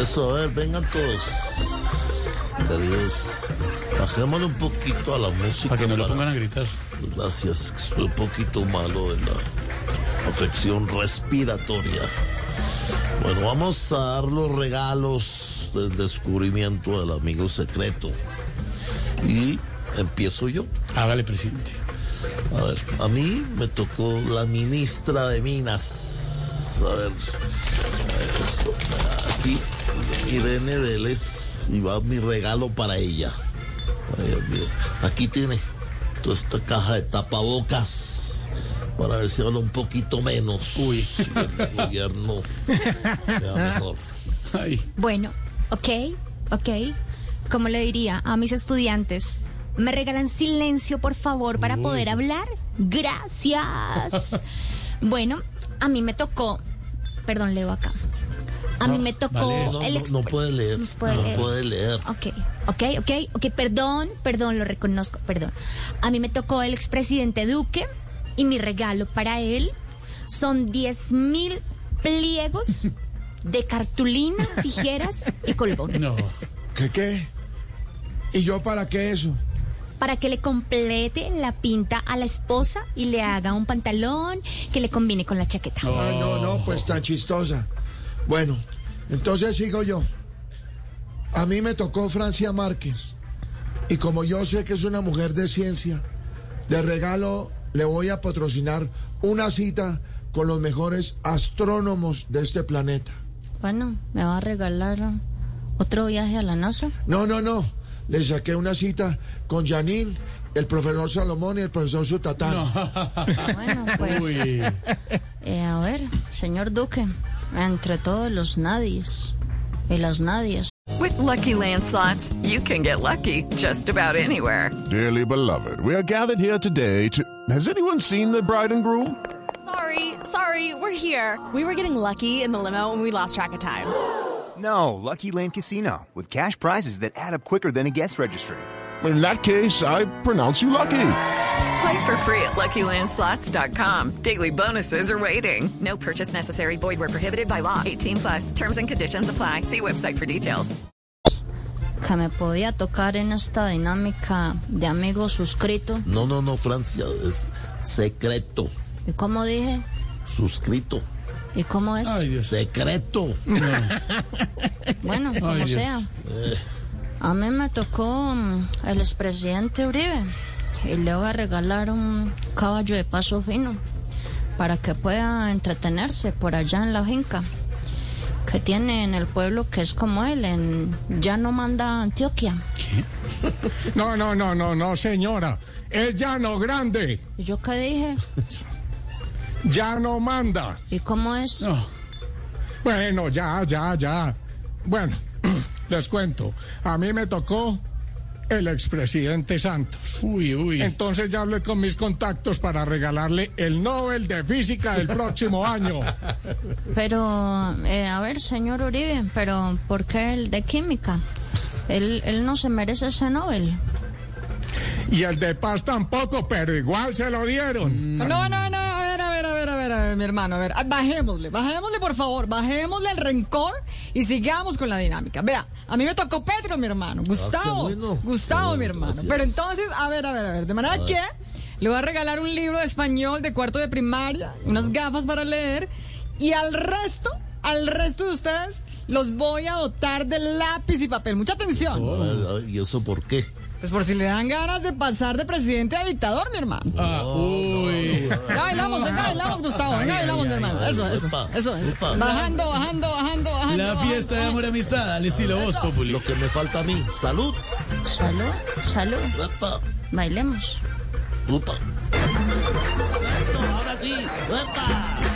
Eso, a ver, vengan todos. Queridos, bajémosle un poquito a la música. Para que no lo pongan a gritar. Gracias, estoy un poquito malo de la afección respiratoria. Bueno, vamos a dar los regalos del descubrimiento del amigo secreto. Y empiezo yo. Hágale, presidente. A ver, a mí me tocó la ministra de Minas. A ver, eso, aquí, Irene Vélez, y va mi regalo para ella. Aquí tiene toda esta caja de tapabocas para ver si habla un poquito menos. Uy. Si el gobierno sea mejor. Ay, Bueno, ok, ok. Como le diría a mis estudiantes, ¿me regalan silencio, por favor, para poder hablar? Gracias. bueno, a mí me tocó, perdón, leo acá. A mí me tocó vale. No, el no, no puede leer. No puede no leer. puede leer. Ok, ok, ok, ok, perdón, perdón, lo reconozco, perdón. A mí me tocó el expresidente Duque y mi regalo para él son 10 mil pliegos de cartulina, tijeras y colbón. no. ¿Qué qué? ¿Y yo para qué eso? Para que le complete la pinta a la esposa y le haga un pantalón que le combine con la chaqueta. Ah, no, no, pues tan chistosa. Bueno, entonces sigo yo. A mí me tocó Francia Márquez. Y como yo sé que es una mujer de ciencia, de regalo le voy a patrocinar una cita con los mejores astrónomos de este planeta. Bueno, me va a regalar otro viaje a la NASA. No, no, no. Le saqué una cita con Janine, el profesor Salomón y el profesor Sutatán. Bueno, pues, Uy. eh, a ver, señor Duque, entre todos los nadies y las nadies. With Lucky Land slots, you can get lucky just about anywhere. Dearly beloved, we are gathered here today to. Has anyone seen the bride and groom? Sorry, sorry, we're here. We were getting lucky in the limo and we lost track of time. No, Lucky Land Casino, with cash prizes that add up quicker than a guest registry. In that case, I pronounce you lucky. Play for free at LuckyLandSlots.com. Daily bonuses are waiting. No purchase necessary. Void where prohibited by law. 18 plus. Terms and conditions apply. See website for details. Que me podía tocar en esta dinámica de amigos suscrito. No, no, no, Francia, es secreto. ¿Y cómo dije? Suscrito. ¿Y cómo es? Ay, Dios. Secreto. Bueno, como Dios. sea. A mí me tocó mm, el expresidente Uribe y le voy a regalar un caballo de paso fino para que pueda entretenerse por allá en la finca que tiene en el pueblo que es como él, en Ya no manda Antioquia. No, no, no, no, no, señora. Es llano grande. ¿Y yo qué dije? Ya no manda. ¿Y cómo es? No. Bueno, ya, ya, ya. Bueno, les cuento. A mí me tocó el expresidente Santos. Uy, uy. Entonces ya hablé con mis contactos para regalarle el Nobel de Física del próximo año. Pero, eh, a ver, señor Uribe, pero ¿por qué el de química? Él, él no se merece ese Nobel. Y el de paz tampoco, pero igual se lo dieron. No, no, no, mi hermano, a ver, ah, bajémosle, bajémosle por favor, bajémosle el rencor y sigamos con la dinámica. Vea, a mí me tocó Pedro, mi hermano, Gustavo, Ah, bueno. Gustavo, Oh, mi hermano. gracias. Pero entonces, a ver, a ver, a ver, de manera que le voy a regalar un libro de español de cuarto de primaria, unas gafas para leer y al resto, al resto de ustedes los voy a dotar de lápiz y papel. Mucha atención. Ver, ¿Y eso por qué? Pues por si le dan ganas de pasar de presidente a dictador, mi hermano. Ah, uy. Ya bailamos, venga, bailamos, Gustavo. Venga, bailamos, mi hermano. Eso, eso, eso, eso. Bajando, bajando, bajando, bajando. La fiesta de amor y amistad al estilo Voz Populi. Lo que me falta a mí, salud. Salud, salud. Epa. Bailemos. Ruta. Eso, ahora sí. ¡Epa!